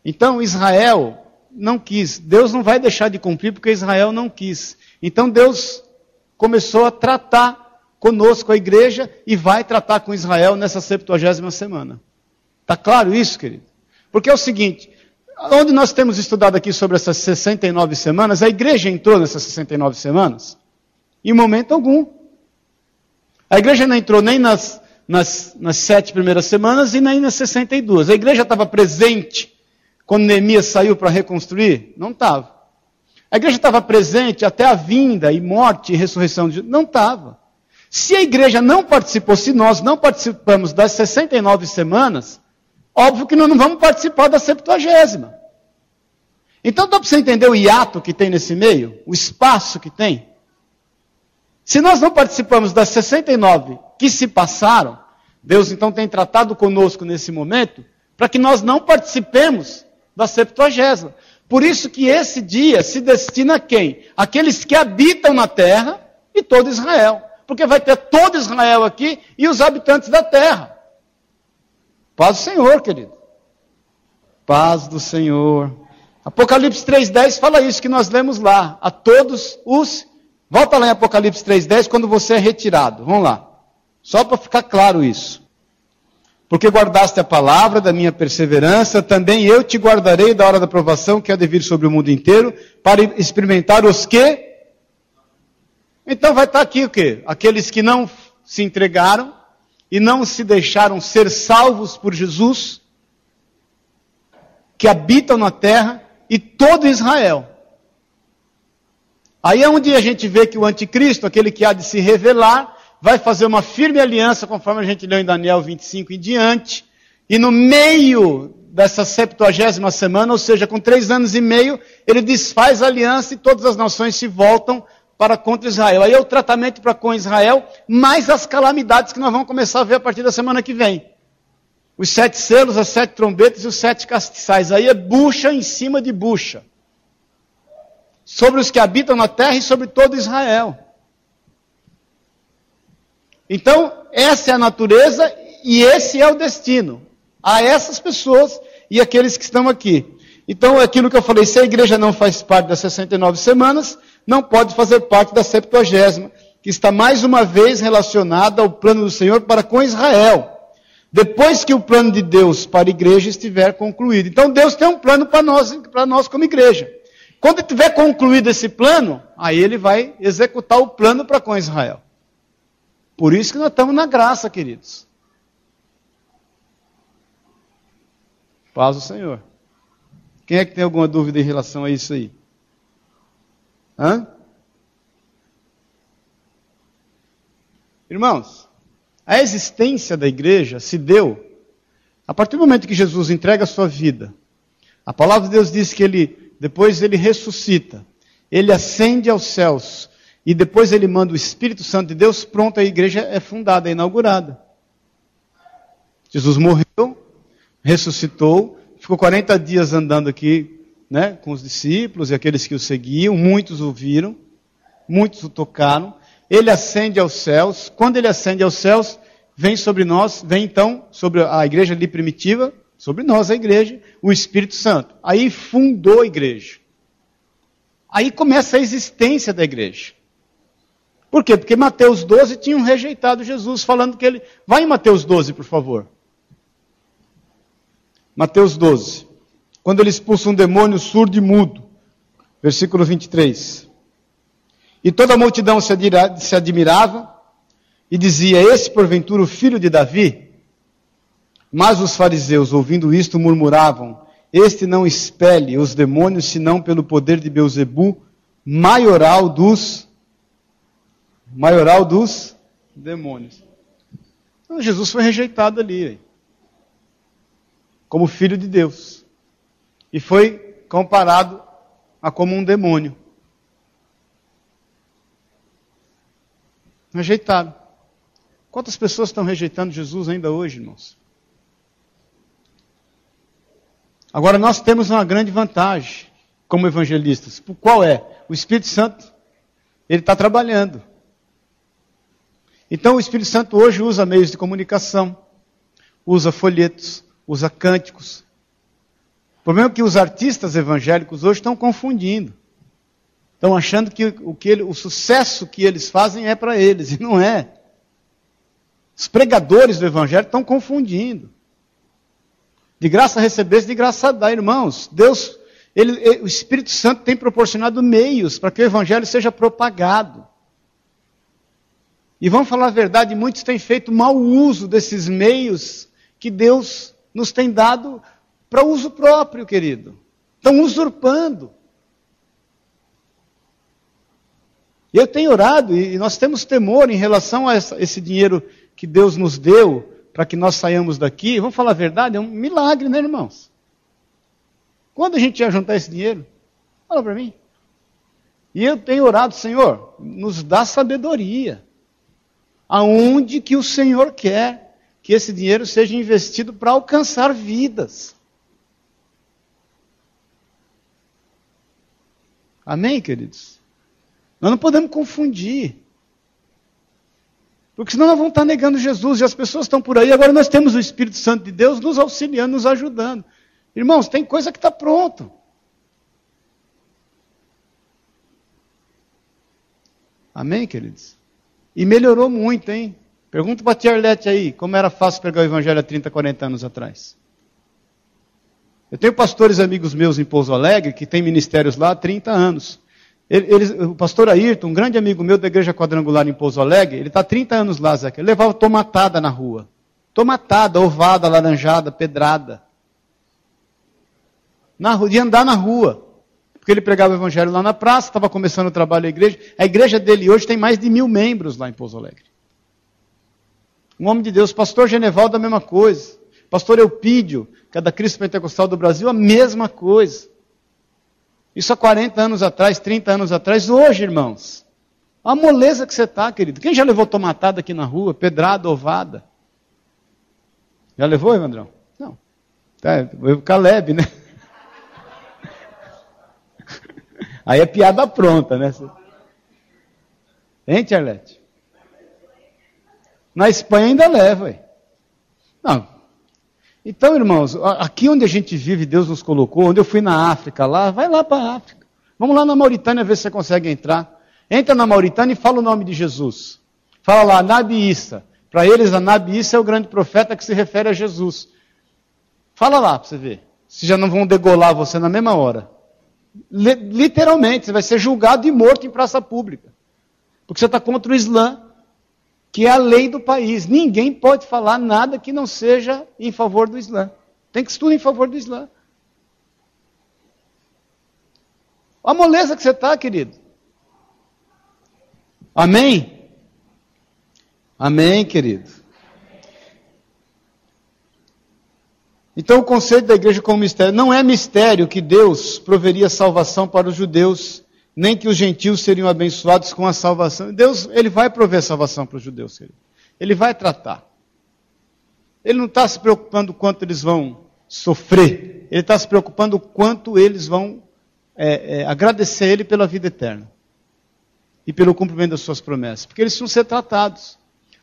Então Israel não quis, Deus não vai deixar de cumprir porque Israel não quis. Então Deus começou a tratar conosco a igreja e vai tratar com Israel nessa 70 semana. Está claro isso, querido? Porque é o seguinte, onde nós temos estudado aqui sobre essas 69 semanas, a igreja entrou nessas 69 semanas? Em momento algum. A igreja não entrou nem nas nas, nas sete primeiras semanas e nem nas 62. A igreja estava presente quando Neemias saiu para reconstruir? Não estava. A igreja estava presente até a vinda e morte e ressurreição de Jesus? Não estava. Se a igreja não participou, se nós não participamos das 69 semanas, óbvio que nós não vamos participar da 70. Então dá para você entender o hiato que tem nesse meio? O espaço que tem? Se nós não participamos das 69 que se passaram, Deus então tem tratado conosco nesse momento para que nós não participemos da 70. Por isso que esse dia se destina a quem? Aqueles que habitam na terra e todo Israel porque vai ter todo Israel aqui e os habitantes da terra. Paz do Senhor, querido. Paz do Senhor. Apocalipse 3,10 fala isso que nós lemos lá. A todos os. Volta lá em Apocalipse 3,10 quando você é retirado. Vamos lá. Só para ficar claro isso. Porque guardaste a palavra da minha perseverança, também eu te guardarei da hora da provação que há de vir sobre o mundo inteiro, para experimentar os que então vai estar aqui o quê? Aqueles que não se entregaram e não se deixaram ser salvos por Jesus, que habitam na terra e todo Israel. Aí é onde a gente vê que o anticristo, aquele que há de se revelar, vai fazer uma firme aliança, conforme a gente leu em Daniel 25 e diante, e no meio dessa septuagésima semana, ou seja, com três anos e meio, ele desfaz a aliança e todas as nações se voltam para contra Israel. Aí é o tratamento para com Israel, mais as calamidades que nós vamos começar a ver a partir da semana que vem. Os sete selos, as sete trombetas e os sete castiçais. Aí é bucha em cima de bucha. Sobre os que habitam na terra e sobre todo Israel. Então, essa é a natureza e esse é o destino. A essas pessoas e aqueles que estão aqui. Então, aquilo que eu falei, se a igreja não faz parte das 69 semanas, não pode fazer parte da Septuagésima, que está mais uma vez relacionada ao plano do Senhor para com Israel. Depois que o plano de Deus para a igreja estiver concluído. Então Deus tem um plano para nós, para nós como igreja. Quando tiver concluído esse plano, aí ele vai executar o plano para com Israel. Por isso que nós estamos na graça, queridos. Paz do Senhor. Quem é que tem alguma dúvida em relação a isso aí? Hã? Irmãos, a existência da igreja se deu a partir do momento que Jesus entrega a sua vida. A palavra de Deus diz que ele, depois ele ressuscita, ele ascende aos céus e depois ele manda o Espírito Santo de Deus, pronto, a igreja é fundada, é inaugurada. Jesus morreu, ressuscitou, ficou 40 dias andando aqui né, com os discípulos e aqueles que o seguiam, muitos o viram, muitos o tocaram. Ele ascende aos céus. Quando ele ascende aos céus, vem sobre nós, vem então sobre a igreja ali primitiva, sobre nós, a igreja, o Espírito Santo. Aí fundou a igreja. Aí começa a existência da igreja. Por quê? Porque Mateus 12 tinham rejeitado Jesus, falando que ele. Vai em Mateus 12, por favor. Mateus 12 quando ele expulsa um demônio surdo e mudo. Versículo 23. E toda a multidão se, se admirava e dizia: Esse porventura o filho de Davi? Mas os fariseus, ouvindo isto, murmuravam: Este não expele os demônios senão pelo poder de Beuzebu, maioral dos maioral dos demônios. Então, Jesus foi rejeitado ali, como filho de Deus e foi comparado a como um demônio. Rejeitado. Quantas pessoas estão rejeitando Jesus ainda hoje, irmãos? Agora nós temos uma grande vantagem como evangelistas. Qual é? O Espírito Santo, ele está trabalhando. Então o Espírito Santo hoje usa meios de comunicação, usa folhetos, usa cânticos, o problema é que os artistas evangélicos hoje estão confundindo. Estão achando que o, que ele, o sucesso que eles fazem é para eles, e não é. Os pregadores do evangelho estão confundindo. De graça receber, de graça dar, irmãos. Deus, ele, o Espírito Santo tem proporcionado meios para que o evangelho seja propagado. E vamos falar a verdade, muitos têm feito mau uso desses meios que Deus nos tem dado para uso próprio, querido. Estão usurpando. E eu tenho orado, e nós temos temor em relação a esse dinheiro que Deus nos deu para que nós saiamos daqui. Vamos falar a verdade, é um milagre, né, irmãos? Quando a gente ia juntar esse dinheiro? Fala para mim. E eu tenho orado, Senhor, nos dá sabedoria. Aonde que o Senhor quer que esse dinheiro seja investido para alcançar vidas? Amém, queridos? Nós não podemos confundir. Porque senão nós vamos estar negando Jesus e as pessoas estão por aí. Agora nós temos o Espírito Santo de Deus nos auxiliando, nos ajudando. Irmãos, tem coisa que está pronto. Amém, queridos? E melhorou muito, hein? Pergunta para a tia Arlete aí, como era fácil pregar o Evangelho há 30, 40 anos atrás. Eu tenho pastores amigos meus em Pouso Alegre que têm ministérios lá há 30 anos. Eles, o pastor Ayrton, um grande amigo meu da igreja quadrangular em Pouso Alegre, ele está 30 anos lá, Zé. Ele levava tomatada na rua. Tomatada, ovada, laranjada, pedrada. Na de andar na rua. Porque ele pregava o evangelho lá na praça, estava começando o trabalho da igreja. A igreja dele hoje tem mais de mil membros lá em Pouso Alegre. Um homem de Deus, pastor Genevaldo, a mesma coisa. Pastor Eupídio, que é da Cristo Pentecostal do Brasil, a mesma coisa. Isso há 40 anos atrás, 30 anos atrás, hoje, irmãos. A moleza que você está, querido. Quem já levou tomatada aqui na rua, pedrada, ovada? Já levou, Evandrão? Não. É, o Caleb, né? Aí é piada pronta, né? Hein, Charlete? Na Espanha ainda leva. Ué. Não, então, irmãos, aqui onde a gente vive, Deus nos colocou, onde eu fui na África lá, vai lá para a África. Vamos lá na Mauritânia ver se você consegue entrar. Entra na Mauritânia e fala o nome de Jesus. Fala lá, Nabi. Para eles, Nabi é o grande profeta que se refere a Jesus. Fala lá para você ver. Se já não vão degolar você na mesma hora. Literalmente, você vai ser julgado e morto em praça pública. Porque você está contra o Islã que é a lei do país. Ninguém pode falar nada que não seja em favor do Islã. Tem que estudar em favor do Islã. A moleza que você está, querido. Amém? Amém, querido. Então, o conceito da igreja como mistério não é mistério que Deus proveria salvação para os judeus nem que os gentios seriam abençoados com a salvação. Deus, ele vai prover salvação para os judeus. Ele vai tratar. Ele não está se preocupando quanto eles vão sofrer. Ele está se preocupando quanto eles vão é, é, agradecer a Ele pela vida eterna. E pelo cumprimento das suas promessas. Porque eles vão ser tratados.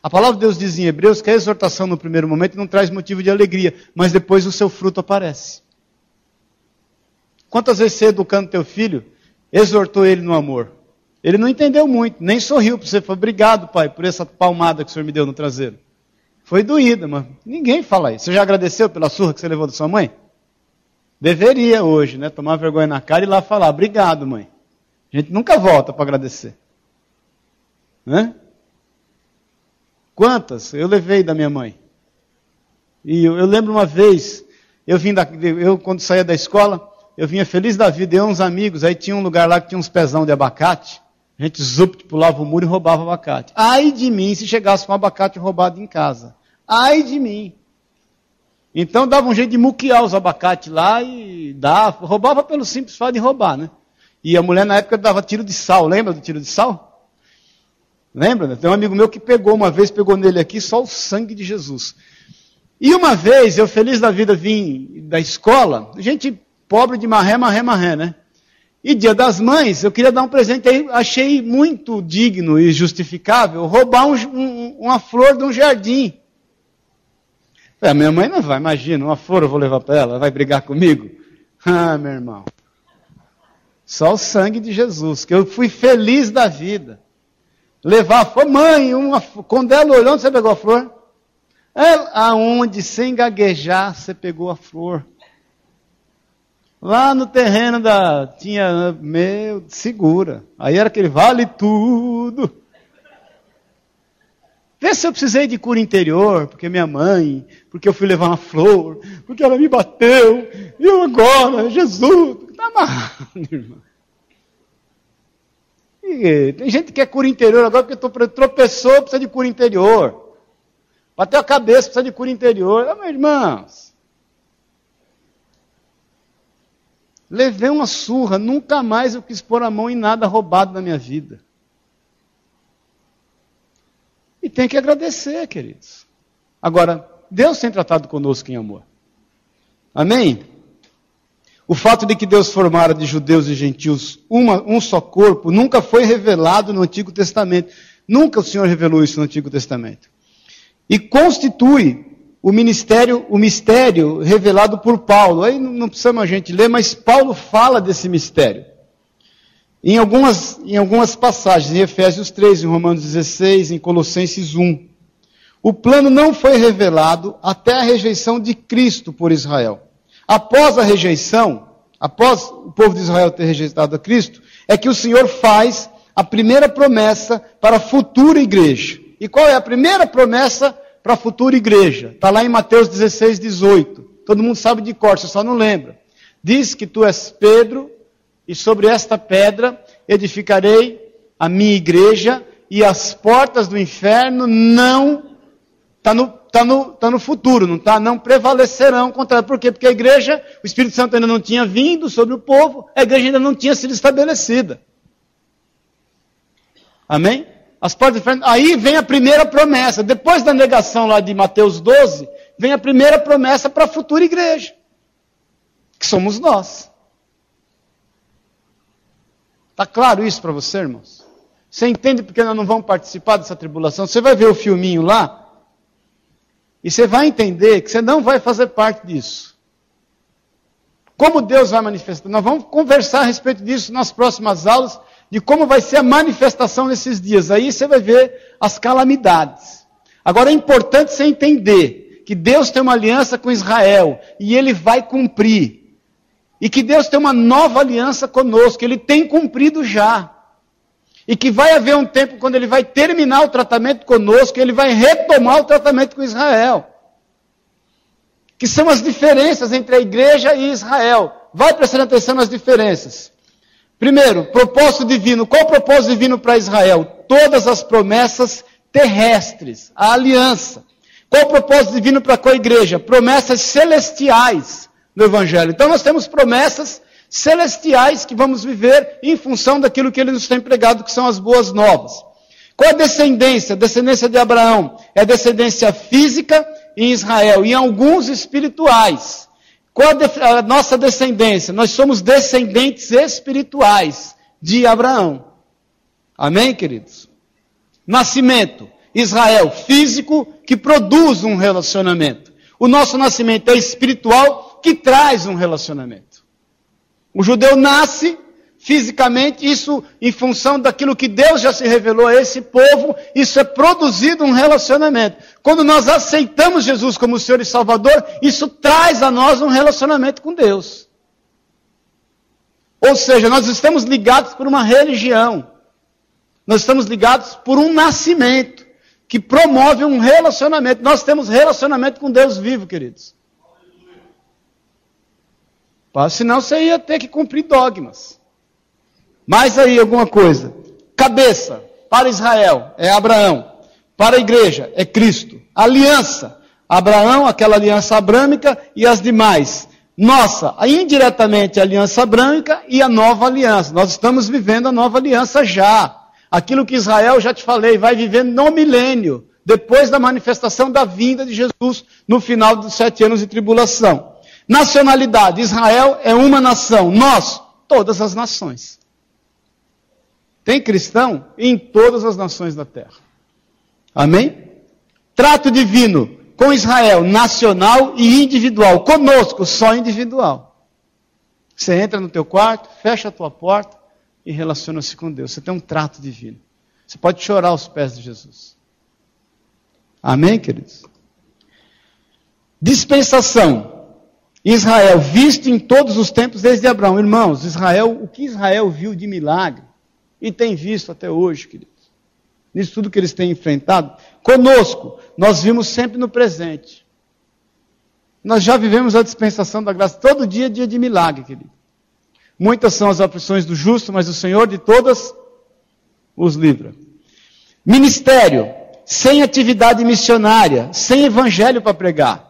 A palavra de Deus diz em Hebreus que a exortação no primeiro momento não traz motivo de alegria, mas depois o seu fruto aparece. Quantas vezes você educando teu filho, exortou ele no amor. Ele não entendeu muito, nem sorriu para você. Falou, obrigado, pai, por essa palmada que o senhor me deu no traseiro. Foi doída, mas ninguém fala isso. Você já agradeceu pela surra que você levou da sua mãe? Deveria hoje, né? Tomar vergonha na cara e lá falar, obrigado, mãe. A gente nunca volta para agradecer. Né? Quantas eu levei da minha mãe? E eu, eu lembro uma vez, eu vim da, eu quando saía da escola, eu vinha feliz da vida, e uns amigos, aí tinha um lugar lá que tinha uns pezão de abacate, a gente zup, pulava o muro e roubava abacate. Ai de mim se chegasse com um abacate roubado em casa. Ai de mim. Então dava um jeito de muquear os abacates lá e dava, roubava pelo simples fato de roubar, né? E a mulher na época dava tiro de sal, lembra do tiro de sal? Lembra? Né? Tem um amigo meu que pegou uma vez, pegou nele aqui só o sangue de Jesus. E uma vez, eu feliz da vida vim da escola, gente pobre de marré, marré, marré, né? E dia das mães, eu queria dar um presente aí, achei muito digno e justificável roubar um, um, uma flor de um jardim. A minha mãe não vai, imagina, uma flor eu vou levar para ela, vai brigar comigo? [laughs] Ah, meu irmão. Só o sangue de Jesus, que eu fui feliz da vida. Levar a flor, mãe, uma, quando ela olhou, você pegou a flor? Ela, aonde, sem gaguejar, você pegou a flor. Lá no terreno da. Tinha. Meu, segura. Aí era aquele vale tudo. se eu precisei de cura interior, porque minha mãe, porque eu fui levar uma flor, porque ela me bateu, e eu agora, Jesus, está amarrado, irmão. Tem gente que quer cura interior agora porque tropeçou, precisa de cura interior. Bateu a cabeça, precisa de cura interior. Ah, meus irmãos. Levei uma surra, nunca mais eu quis pôr a mão em nada roubado na minha vida. E tem que agradecer, queridos. Agora, Deus tem tratado conosco em amor. Amém? O fato de que Deus formara de judeus e gentios uma, um só corpo nunca foi revelado no Antigo Testamento. Nunca o Senhor revelou isso no Antigo Testamento. E constitui o ministério, o mistério revelado por Paulo. Aí não, não precisamos a gente ler, mas Paulo fala desse mistério. Em algumas, em algumas passagens, em Efésios 3, em Romanos 16, em Colossenses 1. O plano não foi revelado até a rejeição de Cristo por Israel. Após a rejeição, após o povo de Israel ter rejeitado a Cristo, é que o Senhor faz a primeira promessa para a futura igreja. E qual é a primeira promessa para a futura igreja? Está lá em Mateus 16, 18. Todo mundo sabe de cor, você só não lembra. Diz que tu és Pedro, e sobre esta pedra edificarei a minha igreja, e as portas do inferno não. Está no está no, tá no futuro, não está? Não prevalecerão contra. Por quê? Porque a igreja, o Espírito Santo ainda não tinha vindo sobre o povo, a igreja ainda não tinha sido estabelecida. Amém? As portas Aí vem a primeira promessa. Depois da negação lá de Mateus 12, vem a primeira promessa para a futura igreja. Que somos nós. Está claro isso para você, irmãos? Você entende porque nós não vamos participar dessa tribulação? Você vai ver o filminho lá, e você vai entender que você não vai fazer parte disso. Como Deus vai manifestar? Nós vamos conversar a respeito disso nas próximas aulas, de como vai ser a manifestação nesses dias. Aí você vai ver as calamidades. Agora é importante você entender que Deus tem uma aliança com Israel e ele vai cumprir. E que Deus tem uma nova aliança conosco, ele tem cumprido já e que vai haver um tempo quando ele vai terminar o tratamento conosco, ele vai retomar o tratamento com Israel. Que são as diferenças entre a igreja e Israel. Vai prestando atenção nas diferenças. Primeiro, propósito divino. Qual o propósito divino para Israel? Todas as promessas terrestres, a aliança. Qual o propósito divino para a igreja? Promessas celestiais no Evangelho. Então nós temos promessas celestiais que vamos viver em função daquilo que ele nos tem pregado, que são as boas novas. Qual a descendência? Descendência de Abraão é descendência física em Israel e em alguns espirituais. Qual a, a nossa descendência? Nós somos descendentes espirituais de Abraão. Amém, queridos? Nascimento. Israel físico que produz um relacionamento. O nosso nascimento é espiritual que traz um relacionamento. O judeu nasce fisicamente, isso em função daquilo que Deus já se revelou a esse povo, isso é produzido um relacionamento. Quando nós aceitamos Jesus como Senhor e Salvador, isso traz a nós um relacionamento com Deus. Ou seja, nós estamos ligados por uma religião. Nós estamos ligados por um nascimento que promove um relacionamento. Nós temos relacionamento com Deus vivo, queridos. Senão você ia ter que cumprir dogmas. Mais aí alguma coisa. Cabeça para Israel é Abraão. Para a igreja é Cristo. Aliança. Abraão, aquela aliança abrâmica e as demais. Nossa, indiretamente a aliança abrâmica e a nova aliança. Nós estamos vivendo a nova aliança já. Aquilo que Israel, já te falei, vai viver no milênio, depois da manifestação da vinda de Jesus no final dos sete anos de tribulação. Nacionalidade: Israel é uma nação. Nós, todas as nações. Tem cristão em todas as nações da terra. Amém? Trato divino com Israel, nacional e individual. Conosco, só individual. Você entra no teu quarto, fecha a tua porta e relaciona-se com Deus. Você tem um trato divino. Você pode chorar aos pés de Jesus. Amém, queridos? Dispensação. Israel, visto em todos os tempos desde Abraão. Irmãos, Israel, o que Israel viu de milagre e tem visto até hoje, queridos. nisso tudo que eles têm enfrentado. Conosco, nós vimos sempre no presente. Nós já vivemos a dispensação da graça. Todo dia é dia de milagre, querido. Muitas são as aflições do justo, mas o Senhor de todas os livra. Ministério, sem atividade missionária, sem evangelho para pregar.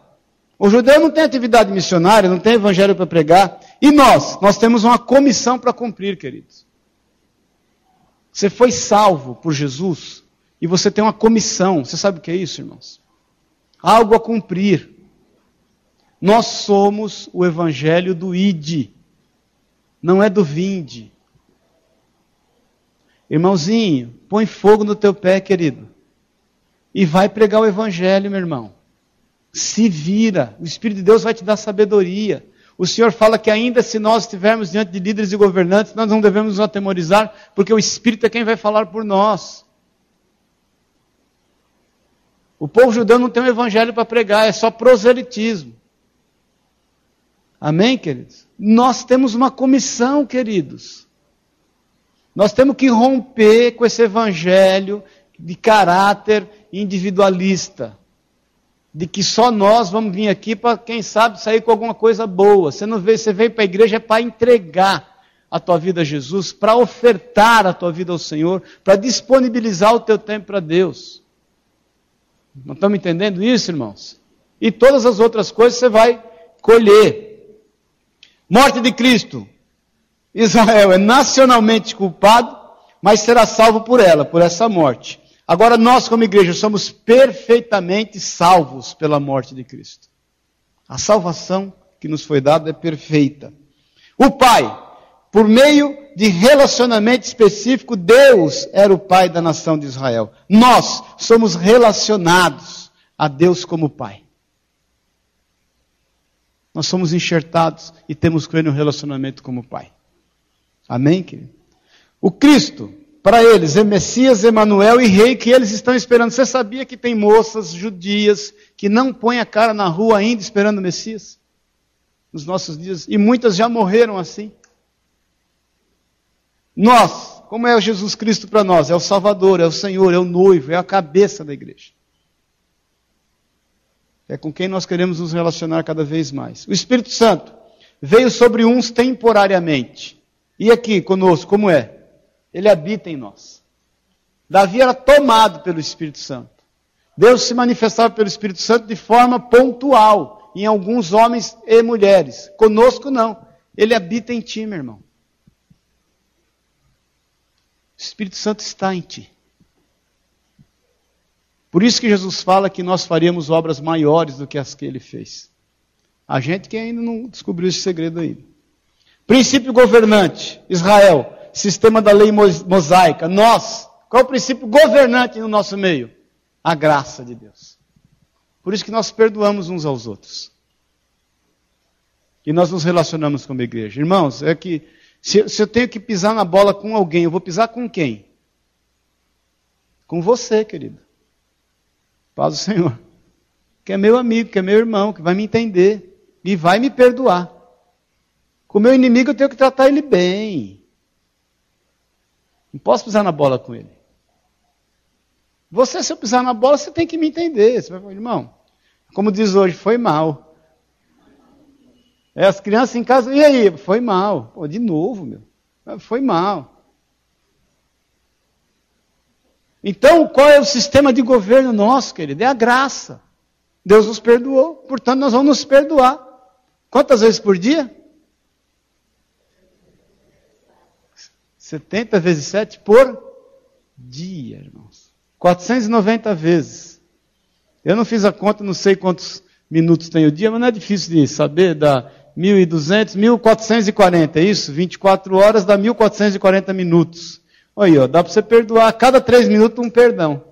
O judeu não tem atividade missionária, não tem evangelho para pregar. E nós? Nós temos uma comissão para cumprir, queridos. Você foi salvo por Jesus e você tem uma comissão. Você sabe o que é isso, irmãos? Algo a cumprir. Nós somos o evangelho do id, não é do vinde. Irmãozinho, põe fogo no teu pé, querido. E vai pregar o evangelho, meu irmão. Se vira, o Espírito de Deus vai te dar sabedoria. O Senhor fala que ainda se nós estivermos diante de líderes e governantes, nós não devemos nos atemorizar, porque o Espírito é quem vai falar por nós. O povo judeu não tem um evangelho para pregar, é só proselitismo. Amém, queridos? Nós temos uma comissão, queridos. Nós temos que romper com esse evangelho de caráter individualista. De que só nós vamos vir aqui para, quem sabe, sair com alguma coisa boa. Você não vê, você veio para a igreja para entregar a tua vida a Jesus, para ofertar a tua vida ao Senhor, para disponibilizar o teu tempo para Deus. Não estamos entendendo isso, irmãos? E todas as outras coisas você vai colher. Morte de Cristo. Israel é nacionalmente culpado, mas será salvo por ela, por essa morte. Agora nós, como igreja, somos perfeitamente salvos pela morte de Cristo. A salvação que nos foi dada é perfeita. O Pai, por meio de relacionamento específico, Deus era o Pai da nação de Israel. Nós somos relacionados a Deus como Pai. Nós somos enxertados e temos com Ele um relacionamento como Pai. Amém, querido? O Cristo, para eles, é Messias, Emanuel e Rei que eles estão esperando. Você sabia que tem moças judias que não põem a cara na rua ainda esperando o Messias? Nos nossos dias. E muitas já morreram assim. Nós, como é Jesus Cristo para nós? É o Salvador, é o Senhor, é o noivo, é a cabeça da igreja é com quem nós queremos nos relacionar cada vez mais. O Espírito Santo veio sobre uns temporariamente. E aqui conosco, como é? Ele habita em nós. Davi era tomado pelo Espírito Santo. Deus se manifestava pelo Espírito Santo de forma pontual em alguns homens e mulheres. Conosco não. Ele habita em ti, meu irmão. O Espírito Santo está em ti. Por isso que Jesus fala que nós faríamos obras maiores do que as que ele fez. A gente que ainda não descobriu esse segredo ainda. Princípio governante, Israel, sistema da lei mosaica. Nós, qual é o princípio governante no nosso meio? A graça de Deus. Por isso que nós perdoamos uns aos outros. E nós nos relacionamos com a igreja. Irmãos, é que se, se eu tenho que pisar na bola com alguém, eu vou pisar com quem? Com você, querido. Paz do Senhor. Que é meu amigo, que é meu irmão, que vai me entender e vai me perdoar. Com o meu inimigo eu tenho que tratar ele bem. Não posso pisar na bola com ele. Você, se eu pisar na bola, você tem que me entender. Você vai falar, irmão, como diz hoje, foi mal. É, as crianças em casa, e aí? Foi mal. Pô, de novo, meu. Foi mal. Então, qual é o sistema de governo nosso, querido? É a graça. Deus nos perdoou, portanto, nós vamos nos perdoar. Quantas vezes por dia? 70 vezes 7 por dia, irmãos. 490 vezes. Eu não fiz a conta, não sei quantos minutos tem o dia, mas não é difícil de saber. Dá 1.200, 1.440, é isso? 24 horas dá 1.440 minutos. Aí, ó, dá para você perdoar a cada três minutos um perdão.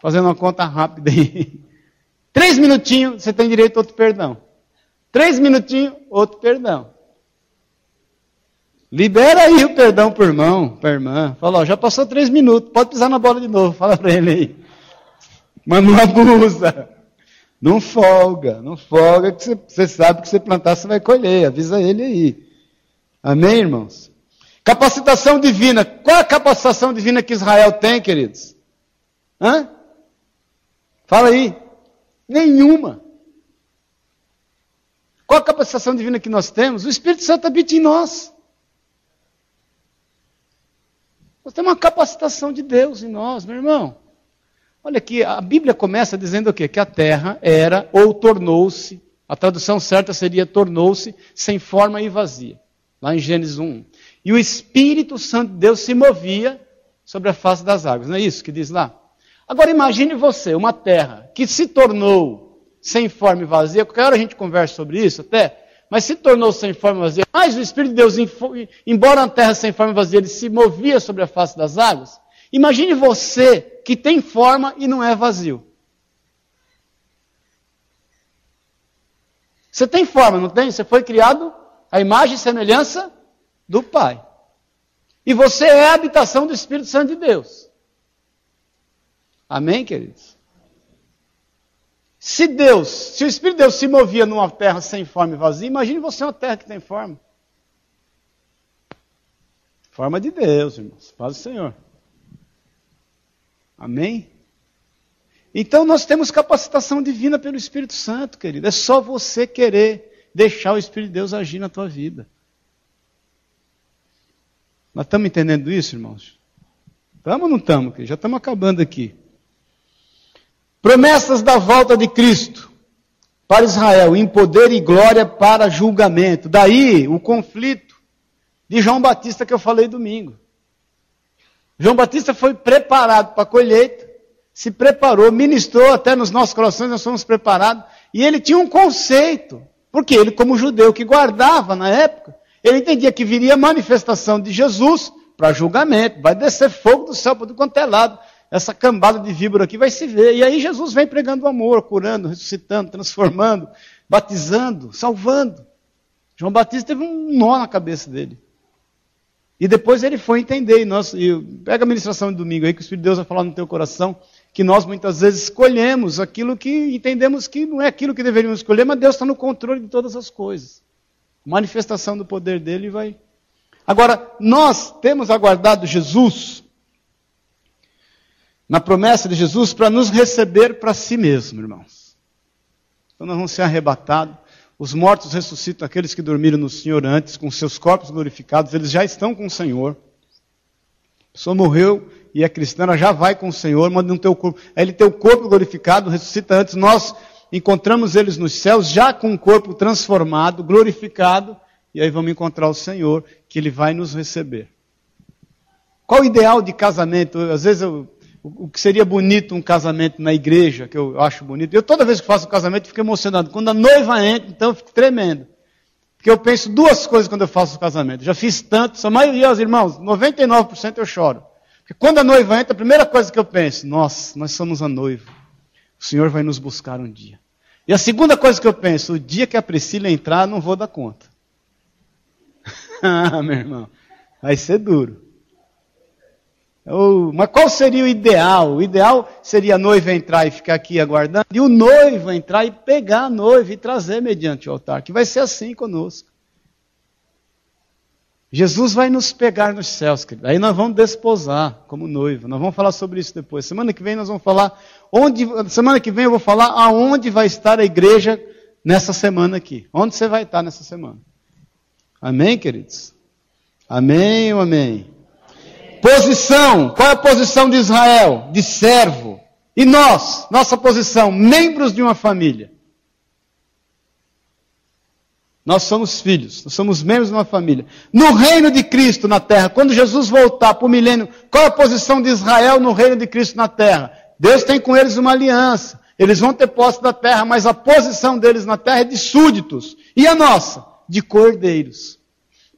Fazendo uma conta rápida aí. [laughs] Três minutinhos, você tem direito a outro perdão. Três minutinhos, outro perdão. Libera aí o perdão para o irmão, para a irmã. Fala, ó, já passou três minutos, pode pisar na bola de novo. Fala para ele aí. Mas não abusa. Não folga, não folga, que você, sabe que você plantar, você vai colher. Avisa ele aí. Amém, irmãos? Capacitação divina. Qual a capacitação divina que Israel tem, queridos? Hã? Fala aí. Nenhuma. Qual a capacitação divina que nós temos? O Espírito Santo habita em nós. Nós temos uma capacitação de Deus em nós, meu irmão. Olha aqui, a Bíblia começa dizendo o quê? Que a terra era ou tornou-se, a tradução certa seria tornou-se sem forma e vazia. Lá em Gênesis 1. E o Espírito Santo de Deus se movia sobre a face das águas. Não é isso que diz lá? Agora imagine você, uma terra que se tornou sem forma e vazia. Qualquer hora a gente conversa sobre isso até. Mas se tornou sem forma vazia. Mas o Espírito de Deus, embora a terra sem forma vazia, ele se movia sobre a face das águas. Imagine você que tem forma e não é vazio. Você tem forma, não tem? Você foi criado à imagem e semelhança do Pai. E você é a habitação do Espírito Santo de Deus. Amém, queridos? Se Deus, se o Espírito de Deus se movia numa terra sem forma e vazia, imagine você uma terra que tem forma. Forma de Deus, irmãos. Paz do Senhor. Amém? Então nós temos capacitação divina pelo Espírito Santo, querido. É só você querer deixar o Espírito de Deus agir na tua vida. Nós estamos entendendo isso, irmãos? Estamos ou não estamos? Já estamos acabando aqui. Promessas da volta de Cristo para Israel, em poder e glória para julgamento. Daí o conflito de João Batista que eu falei domingo. João Batista foi preparado para a colheita, se preparou, ministrou até nos nossos corações, nós fomos preparados, e ele tinha um conceito, porque ele, como judeu que guardava na época, ele entendia que viria manifestação de Jesus para julgamento, vai descer fogo do céu para do quanto é lado, essa cambada de víbora aqui vai se ver. E aí Jesus vem pregando o amor, curando, ressuscitando, transformando, batizando, salvando. João Batista teve um nó na cabeça dele. E depois ele foi entender, e nós, e pega a ministração de domingo aí, que o Espírito de Deus vai falar no teu coração, que nós muitas vezes escolhemos aquilo que entendemos que não é aquilo que deveríamos escolher, mas Deus está no controle de todas as coisas. Manifestação do poder dele vai. Agora, nós temos aguardado Jesus, na promessa de Jesus, para nos receber para si mesmo, irmãos. Então nós vamos ser arrebatados. Os mortos ressuscitam aqueles que dormiram no Senhor antes, com seus corpos glorificados, eles já estão com o Senhor. A pessoa morreu e é cristã, ela já vai com o Senhor, manda um teu corpo. Aí ele tem o corpo glorificado, ressuscita antes. Nós encontramos eles nos céus, já com o corpo transformado, glorificado, e aí vamos encontrar o Senhor, que ele vai nos receber. Qual o ideal de casamento? Às vezes eu o que seria bonito um casamento na igreja, que eu acho bonito. Eu toda vez que faço um casamento fico emocionado. Quando a noiva entra, então eu fico tremendo. Porque eu penso duas coisas quando eu faço o casamento. Já fiz tanto, a maioria dos irmãos, 99% eu choro. Porque quando a noiva entra, a primeira coisa que eu penso, nossa, nós somos a noiva. O Senhor vai nos buscar um dia. E a segunda coisa que eu penso, o dia que a Priscila entrar, não vou dar conta. [laughs] ah, meu irmão, vai ser duro. Mas qual seria o ideal? O ideal seria a noiva entrar e ficar aqui aguardando, e o noivo entrar e pegar a noiva e trazer mediante o altar, que vai ser assim conosco. Jesus vai nos pegar nos céus, querido. Aí nós vamos desposar como noivo. Nós vamos falar sobre isso depois. Semana que vem nós vamos falar onde. Semana que vem eu vou falar aonde vai estar a igreja nessa semana aqui. Onde você vai estar nessa semana? Amém, queridos? Amém ou amém? Posição, qual é a posição de Israel? De servo. E nós, nossa posição, membros de uma família. Nós somos filhos, nós somos membros de uma família. No reino de Cristo na terra, quando Jesus voltar para o milênio, qual é a posição de Israel no reino de Cristo na terra? Deus tem com eles uma aliança. Eles vão ter posse da terra, mas a posição deles na terra é de súditos. E a nossa? De cordeiros.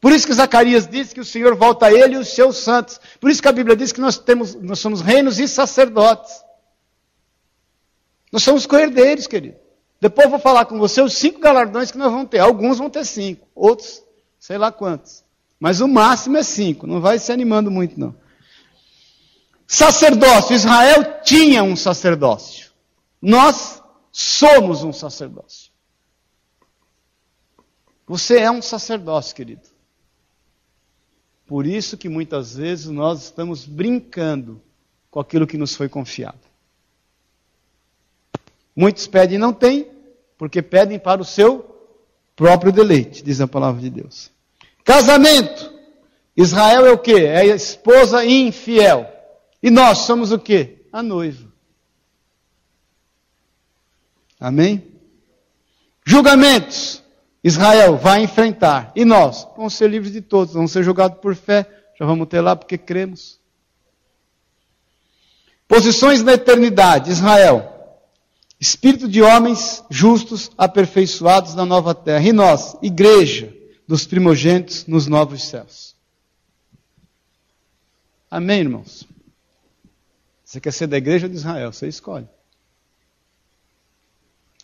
Por isso que Zacarias diz que o Senhor volta a ele e os seus santos. Por isso que a Bíblia diz que nós, temos, nós somos reinos e sacerdotes. Nós somos coerdeiros, querido. Depois eu vou falar com você os cinco galardões que nós vamos ter. Alguns vão ter cinco, outros, sei lá quantos. Mas o máximo é cinco. Não vai se animando muito, não. Sacerdócio. Israel tinha um sacerdócio. Nós somos um sacerdócio. Você é um sacerdócio, querido. Por isso que muitas vezes nós estamos brincando com aquilo que nos foi confiado. Muitos pedem e não têm, porque pedem para o seu próprio deleite, diz a palavra de Deus. Casamento. Israel é o que? É a esposa infiel. E nós somos o que? A noiva. Amém? Julgamentos. Israel vai enfrentar. E nós? Vamos ser livres de todos. Vamos ser julgados por fé. Já vamos ter lá porque cremos. Posições na eternidade. Israel. Espírito de homens justos, aperfeiçoados na nova terra. E nós, igreja dos primogênitos nos novos céus. Amém, irmãos? Você quer ser da igreja de Israel? Você escolhe.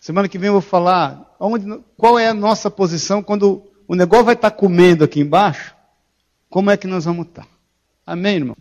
Semana que vem eu vou falar onde, qual é a nossa posição quando o negócio vai estar comendo aqui embaixo. Como é que nós vamos estar? Amém, irmão?